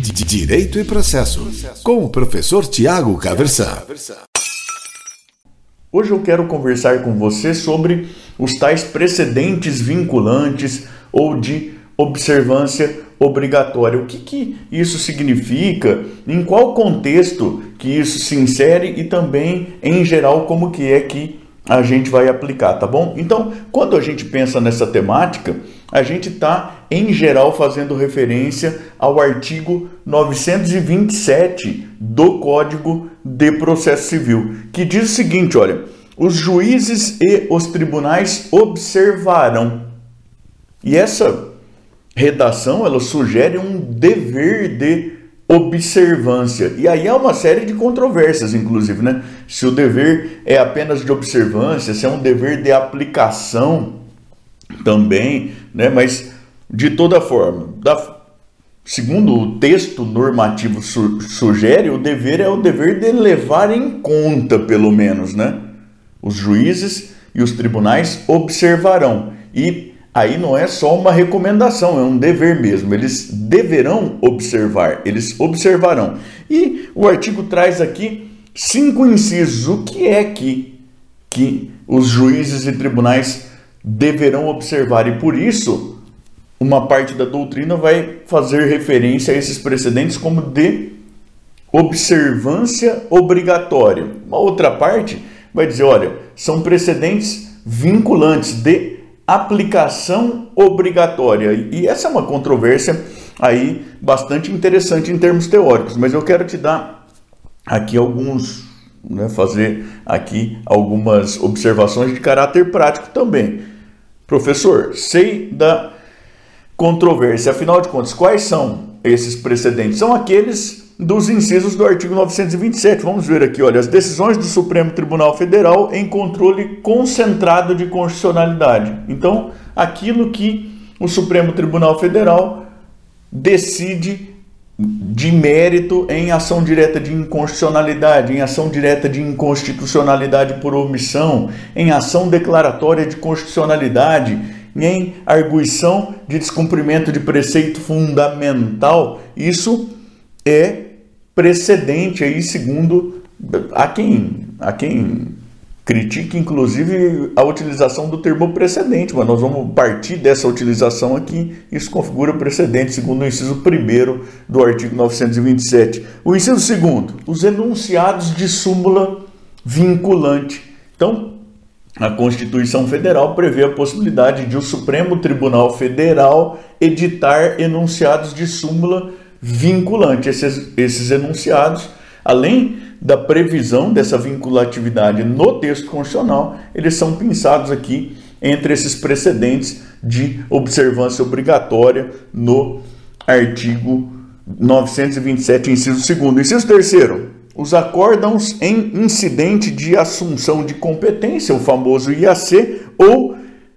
Direito e Processo, com o professor Tiago Caversan. Hoje eu quero conversar com você sobre os tais precedentes vinculantes ou de observância obrigatória. O que, que isso significa? Em qual contexto que isso se insere e também, em geral, como que é que a gente vai aplicar, tá bom? Então, quando a gente pensa nessa temática, a gente está, em geral, fazendo referência ao artigo 927 do Código de Processo Civil, que diz o seguinte: olha, os juízes e os tribunais observarão. E essa redação ela sugere um dever de observância. E aí há uma série de controvérsias, inclusive, né? Se o dever é apenas de observância, se é um dever de aplicação também, né? Mas de toda forma, da, segundo o texto normativo su, sugere, o dever é o dever de levar em conta, pelo menos, né? Os juízes e os tribunais observarão. E aí não é só uma recomendação, é um dever mesmo. Eles deverão observar, eles observarão. E o artigo traz aqui cinco incisos. O que é que, que os juízes e tribunais deverão observar? E por isso, uma parte da doutrina vai fazer referência a esses precedentes como de observância obrigatória. Uma outra parte vai dizer, olha, são precedentes vinculantes de aplicação obrigatória. E essa é uma controvérsia aí bastante interessante em termos teóricos, mas eu quero te dar aqui alguns, né, fazer aqui algumas observações de caráter prático também. Professor, sei da controvérsia, afinal de contas, quais são esses precedentes? São aqueles dos incisos do artigo 927. Vamos ver aqui, olha, as decisões do Supremo Tribunal Federal em controle concentrado de constitucionalidade. Então, aquilo que o Supremo Tribunal Federal decide de mérito em ação direta de inconstitucionalidade, em ação direta de inconstitucionalidade por omissão, em ação declaratória de constitucionalidade, em arguição de descumprimento de preceito fundamental. Isso é precedente aí, segundo a quem, a quem critique, inclusive, a utilização do termo precedente, mas nós vamos partir dessa utilização aqui. Isso configura precedente, segundo o inciso 1 do artigo 927. O inciso 2, os enunciados de súmula vinculante. Então, a Constituição Federal prevê a possibilidade de o Supremo Tribunal Federal editar enunciados de súmula vinculante. Esses, esses enunciados, além da previsão dessa vinculatividade no texto constitucional, eles são pensados aqui entre esses precedentes de observância obrigatória no artigo 927, inciso 2. Inciso 3. Os acórdãos em incidente de assunção de competência, o famoso IAC, ou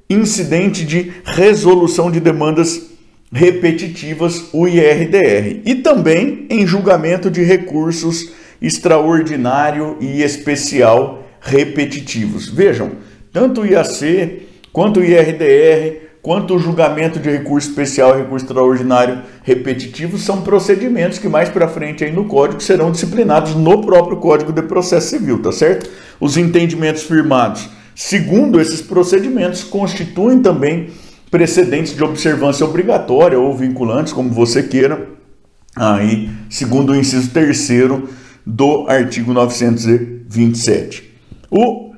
incidente de resolução de demandas repetitivas, o IRDR, e também em julgamento de recursos extraordinário e especial repetitivos. Vejam, tanto o IAC quanto o IRDR, quanto o julgamento de recurso especial e recurso extraordinário repetitivo são procedimentos que mais para frente aí no código serão disciplinados no próprio Código de Processo Civil, tá certo? Os entendimentos firmados segundo esses procedimentos constituem também precedentes de observância obrigatória ou vinculantes, como você queira, aí, segundo o inciso terceiro do artigo 927. O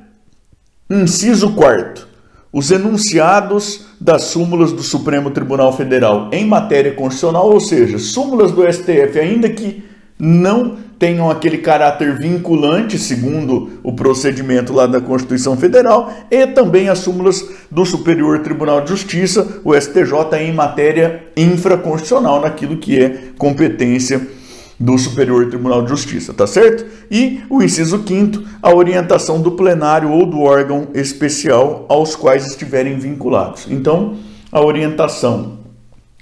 inciso quarto, os enunciados das súmulas do Supremo Tribunal Federal em matéria constitucional, ou seja, súmulas do STF, ainda que não tenham aquele caráter vinculante, segundo o procedimento lá da Constituição Federal, e também as súmulas do Superior Tribunal de Justiça, o STJ, em matéria infraconstitucional, naquilo que é competência do Superior Tribunal de Justiça, tá certo? E o inciso quinto, a orientação do plenário ou do órgão especial aos quais estiverem vinculados. Então, a orientação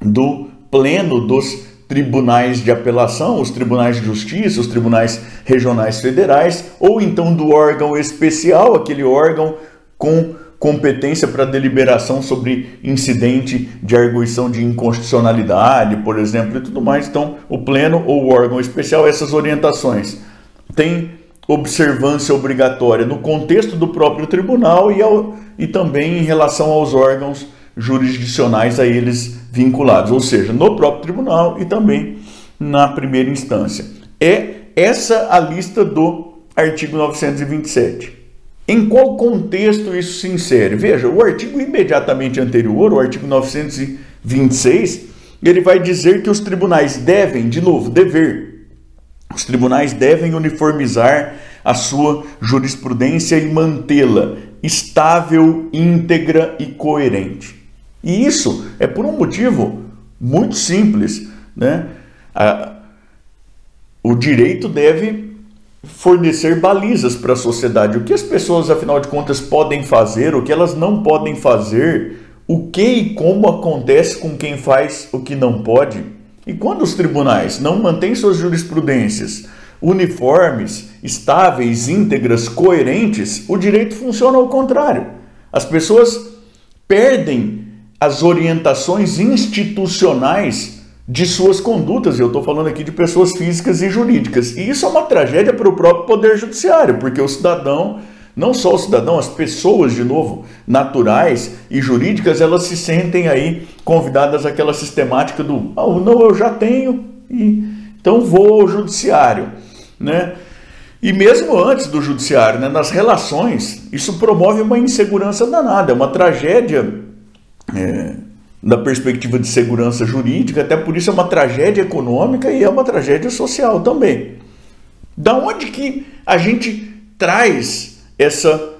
do pleno dos tribunais de apelação, os tribunais de justiça, os tribunais regionais federais, ou então do órgão especial, aquele órgão com competência para deliberação sobre incidente de arguição de inconstitucionalidade, por exemplo, e tudo mais. Então, o pleno ou o órgão especial, essas orientações têm observância obrigatória no contexto do próprio tribunal e, ao, e também em relação aos órgãos jurisdicionais a eles vinculados, ou seja, no próprio tribunal e também na primeira instância. É essa a lista do artigo 927. Em qual contexto isso se insere? Veja, o artigo imediatamente anterior, o artigo 926, ele vai dizer que os tribunais devem, de novo, dever, os tribunais devem uniformizar a sua jurisprudência e mantê-la estável, íntegra e coerente. E isso é por um motivo muito simples, né? o direito deve fornecer balizas para a sociedade. O que as pessoas, afinal de contas, podem fazer, o que elas não podem fazer, o que e como acontece com quem faz o que não pode. E quando os tribunais não mantêm suas jurisprudências uniformes, estáveis, íntegras, coerentes, o direito funciona ao contrário. As pessoas perdem as orientações institucionais de suas condutas, eu estou falando aqui de pessoas físicas e jurídicas. E isso é uma tragédia para o próprio Poder Judiciário, porque o cidadão, não só o cidadão, as pessoas, de novo, naturais e jurídicas, elas se sentem aí convidadas àquela sistemática do oh, não, eu já tenho, e então vou ao Judiciário. Né? E mesmo antes do Judiciário, né, nas relações, isso promove uma insegurança danada, é uma tragédia. É, da perspectiva de segurança jurídica, até por isso é uma tragédia econômica e é uma tragédia social também. Da onde que a gente traz essa,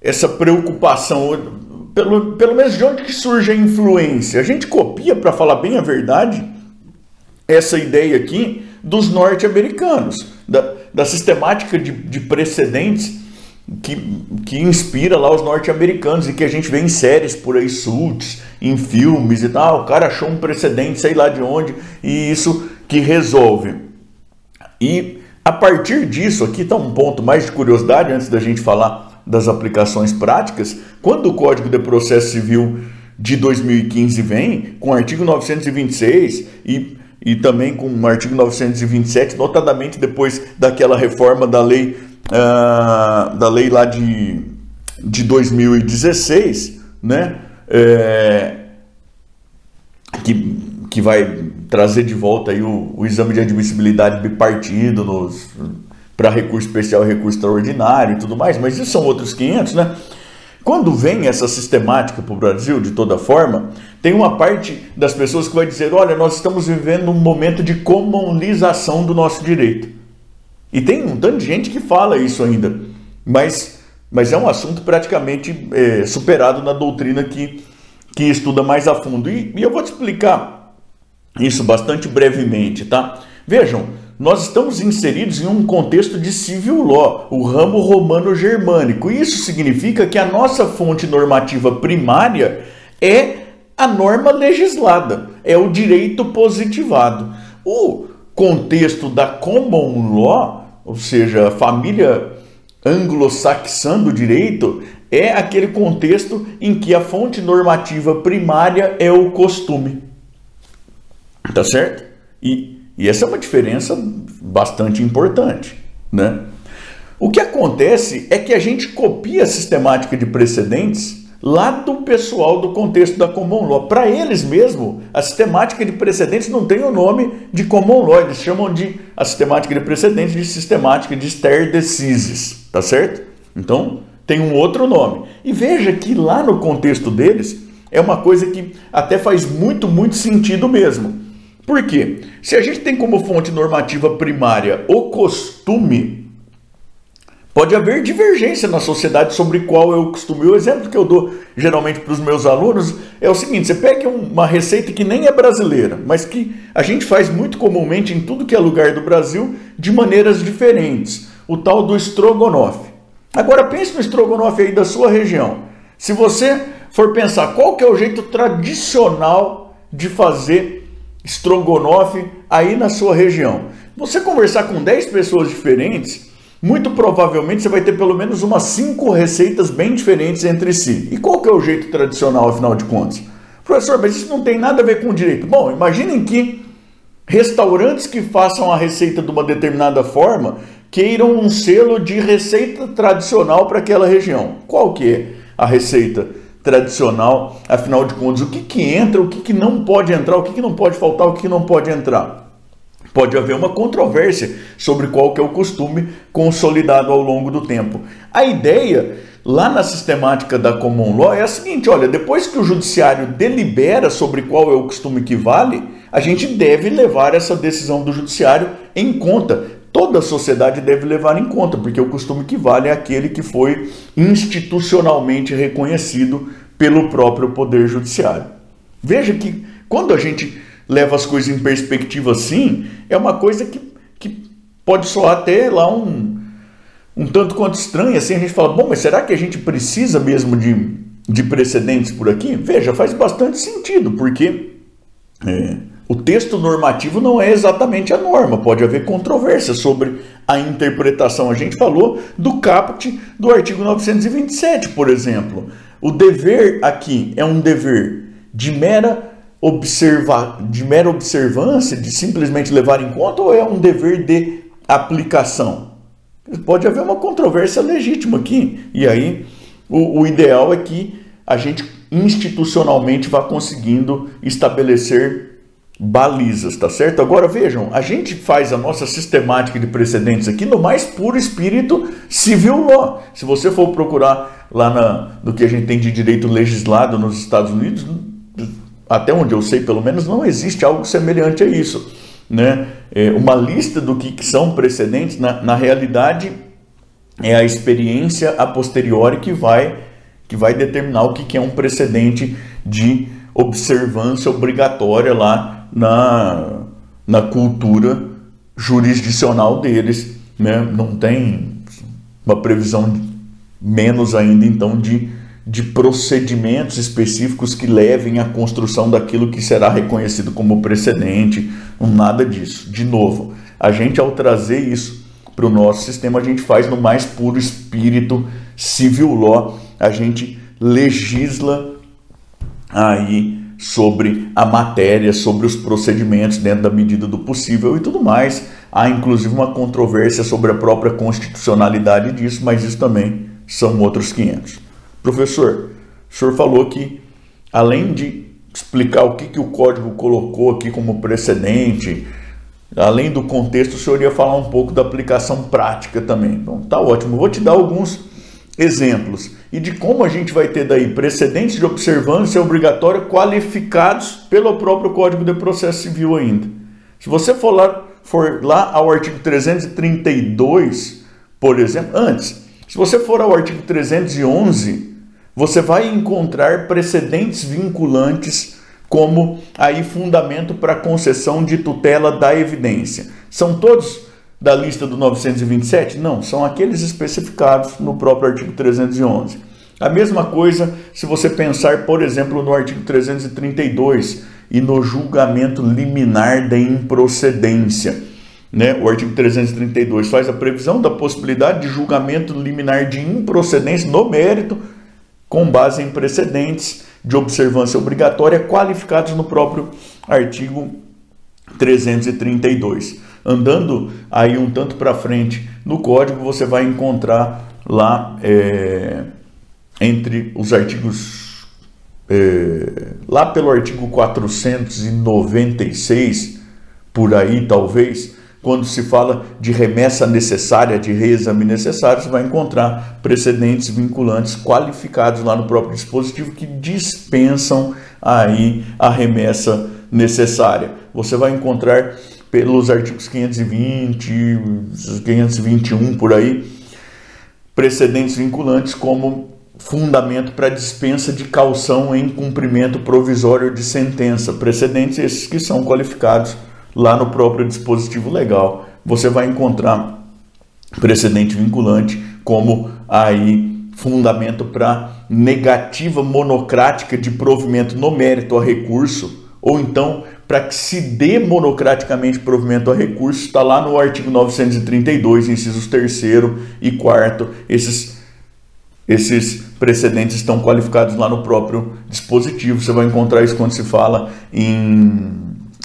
essa preocupação? Pelo, pelo menos de onde que surge a influência? A gente copia, para falar bem a verdade, essa ideia aqui dos norte-americanos, da, da sistemática de, de precedentes que, que inspira lá os norte-americanos e que a gente vê em séries por aí, Suits, em filmes e tal. O cara achou um precedente, sei lá de onde, e isso que resolve. E a partir disso, aqui está um ponto mais de curiosidade antes da gente falar das aplicações práticas. Quando o Código de Processo Civil de 2015 vem, com o artigo 926 e, e também com o artigo 927, notadamente depois daquela reforma da lei uh, da lei lá de, de 2016, né? É, que, que vai trazer de volta aí o, o exame de admissibilidade bipartido para recurso especial e recurso extraordinário e tudo mais, mas isso são outros 500, né? Quando vem essa sistemática para o Brasil, de toda forma, tem uma parte das pessoas que vai dizer: olha, nós estamos vivendo um momento de comunização do nosso direito. E tem um tanto de gente que fala isso ainda, mas, mas é um assunto praticamente é, superado na doutrina que, que estuda mais a fundo. E, e eu vou te explicar isso bastante brevemente, tá? Vejam, nós estamos inseridos em um contexto de civil law, o ramo romano-germânico. Isso significa que a nossa fonte normativa primária é a norma legislada, é o direito positivado. O contexto da common law ou seja, a família anglo-saxã do direito, é aquele contexto em que a fonte normativa primária é o costume. Tá certo? E, e essa é uma diferença bastante importante, né? O que acontece é que a gente copia a sistemática de precedentes lá do pessoal do contexto da Common Law. Para eles mesmo, a sistemática de precedentes não tem o nome de Common Law, eles chamam de a sistemática de precedentes de sistemática de stare decisis, tá certo? Então, tem um outro nome. E veja que lá no contexto deles é uma coisa que até faz muito, muito sentido mesmo. Por quê? Se a gente tem como fonte normativa primária o costume, Pode haver divergência na sociedade sobre qual é o costume. O exemplo que eu dou geralmente para os meus alunos é o seguinte: você pega uma receita que nem é brasileira, mas que a gente faz muito comumente em tudo que é lugar do Brasil de maneiras diferentes. O tal do estrogonofe. Agora pense no estrogonofe aí da sua região. Se você for pensar qual que é o jeito tradicional de fazer estrogonofe aí na sua região, você conversar com 10 pessoas diferentes muito provavelmente você vai ter pelo menos umas cinco receitas bem diferentes entre si. E qual que é o jeito tradicional, afinal de contas? Professor, mas isso não tem nada a ver com direito. Bom, imaginem que restaurantes que façam a receita de uma determinada forma queiram um selo de receita tradicional para aquela região. Qual que é a receita tradicional? Afinal de contas, o que, que entra, o que, que não pode entrar, o que, que não pode faltar, o que, que não pode entrar? Pode haver uma controvérsia sobre qual que é o costume consolidado ao longo do tempo. A ideia lá na sistemática da common law é a seguinte, olha, depois que o judiciário delibera sobre qual é o costume que vale, a gente deve levar essa decisão do judiciário em conta. Toda a sociedade deve levar em conta, porque o costume que vale é aquele que foi institucionalmente reconhecido pelo próprio Poder Judiciário. Veja que quando a gente leva as coisas em perspectiva assim, é uma coisa que, que pode soar até lá um, um tanto quanto estranho. Assim, a gente fala, bom, mas será que a gente precisa mesmo de, de precedentes por aqui? Veja, faz bastante sentido, porque. É, o texto normativo não é exatamente a norma, pode haver controvérsia sobre a interpretação. A gente falou do caput do artigo 927, por exemplo. O dever aqui é um dever de mera, observa, de mera observância, de simplesmente levar em conta, ou é um dever de aplicação? Pode haver uma controvérsia legítima aqui. E aí, o, o ideal é que a gente institucionalmente vá conseguindo estabelecer balizas, tá certo? Agora vejam, a gente faz a nossa sistemática de precedentes aqui no mais puro espírito civil law. Se você for procurar lá na, no que a gente tem de direito legislado nos Estados Unidos, até onde eu sei pelo menos, não existe algo semelhante a isso. Né? É uma lista do que, são precedentes, na, na realidade, é a experiência a posteriori que vai, que vai determinar o que, que é um precedente de observância obrigatória lá na, na cultura jurisdicional deles. Né? Não tem uma previsão menos ainda então de, de procedimentos específicos que levem à construção daquilo que será reconhecido como precedente, nada disso. De novo, a gente ao trazer isso para o nosso sistema, a gente faz no mais puro espírito civil law, a gente legisla aí sobre a matéria, sobre os procedimentos dentro da medida do possível e tudo mais. Há inclusive uma controvérsia sobre a própria constitucionalidade disso, mas isso também são outros 500. Professor, o senhor falou que além de explicar o que, que o código colocou aqui como precedente, além do contexto, o senhor ia falar um pouco da aplicação prática também. Então, tá ótimo. Vou te dar alguns exemplos e de como a gente vai ter daí precedentes de observância obrigatória qualificados pelo próprio Código de Processo Civil ainda. Se você for lá, for lá ao artigo 332, por exemplo, antes, se você for ao artigo 311, você vai encontrar precedentes vinculantes como aí fundamento para concessão de tutela da evidência. São todos da lista do 927? Não, são aqueles especificados no próprio artigo 311. A mesma coisa se você pensar, por exemplo, no artigo 332 e no julgamento liminar da improcedência. Né? O artigo 332 faz a previsão da possibilidade de julgamento liminar de improcedência no mérito com base em precedentes de observância obrigatória qualificados no próprio artigo 332 andando aí um tanto para frente no código, você vai encontrar lá é, entre os artigos, é, lá pelo artigo 496, por aí talvez, quando se fala de remessa necessária, de reexame necessário, você vai encontrar precedentes vinculantes qualificados lá no próprio dispositivo que dispensam aí a remessa necessária. Você vai encontrar pelos artigos 520, 521 por aí, precedentes vinculantes como fundamento para dispensa de calção em cumprimento provisório de sentença. Precedentes esses que são qualificados lá no próprio dispositivo legal. Você vai encontrar precedente vinculante como aí fundamento para negativa monocrática de provimento no mérito a recurso ou então para que se dê monocraticamente provimento a recurso, está lá no artigo 932, incisos 3 e 4. Esses, esses precedentes estão qualificados lá no próprio dispositivo. Você vai encontrar isso quando se fala em.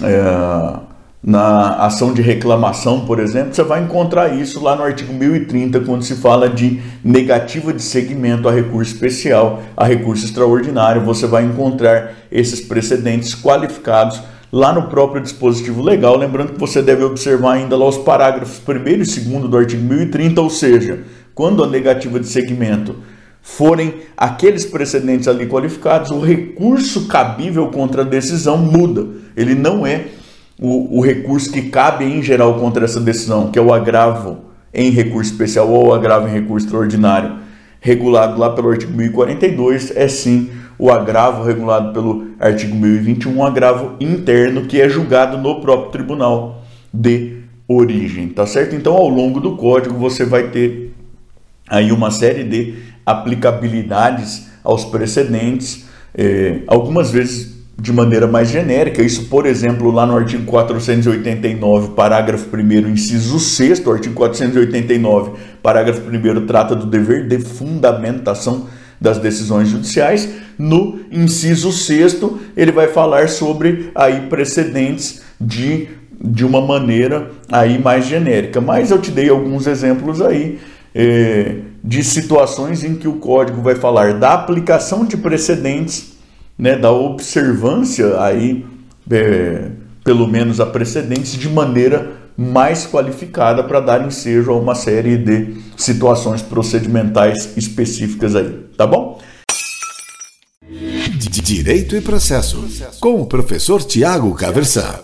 É, na ação de reclamação, por exemplo, você vai encontrar isso lá no artigo 1030, quando se fala de negativa de segmento a recurso especial, a recurso extraordinário. Você vai encontrar esses precedentes qualificados lá no próprio dispositivo legal. Lembrando que você deve observar ainda lá os parágrafos 1 e 2 do artigo 1030, ou seja, quando a negativa de segmento forem aqueles precedentes ali qualificados, o recurso cabível contra a decisão muda. Ele não é o, o recurso que cabe em geral contra essa decisão, que é o agravo em recurso especial ou agravo em recurso extraordinário, regulado lá pelo artigo 1042, é sim o agravo regulado pelo artigo 1021, um agravo interno que é julgado no próprio tribunal de origem, tá certo? Então, ao longo do código você vai ter aí uma série de aplicabilidades aos precedentes, eh, algumas vezes de maneira mais genérica. Isso, por exemplo, lá no artigo 489, parágrafo 1, inciso 6, artigo 489, parágrafo 1, trata do dever de fundamentação das decisões judiciais. No inciso 6, ele vai falar sobre aí precedentes de, de uma maneira aí mais genérica. Mas eu te dei alguns exemplos aí. Eh, de situações em que o código vai falar da aplicação de precedentes né, da observância aí, é, pelo menos a precedentes, de maneira mais qualificada para dar ensejo a uma série de situações procedimentais específicas aí, tá bom? Direito e processo, com o professor Tiago Caversan.